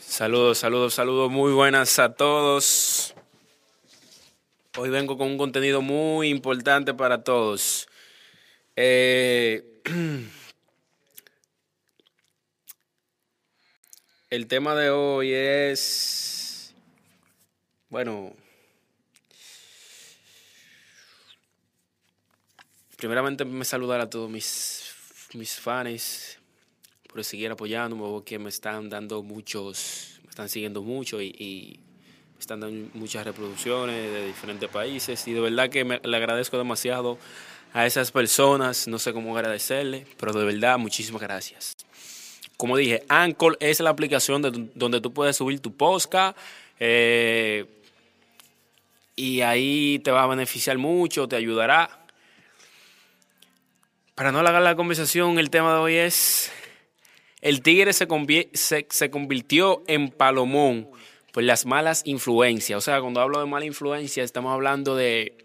Saludos, saludos, saludos. Muy buenas a todos. Hoy vengo con un contenido muy importante para todos. Eh, el tema de hoy es, bueno, primeramente me saludar a todos mis, mis fans por seguir apoyándome, porque me están dando muchos, me están siguiendo mucho y, me están dando muchas reproducciones de diferentes países y de verdad que le agradezco demasiado a esas personas, no sé cómo agradecerle, pero de verdad muchísimas gracias. Como dije, Anchor es la aplicación donde tú puedes subir tu podcast eh, y ahí te va a beneficiar mucho, te ayudará. Para no alargar la conversación, el tema de hoy es el tigre se, se, convirtió en palomón por las malas influencias. O sea, cuando hablo de mala influencia, estamos hablando de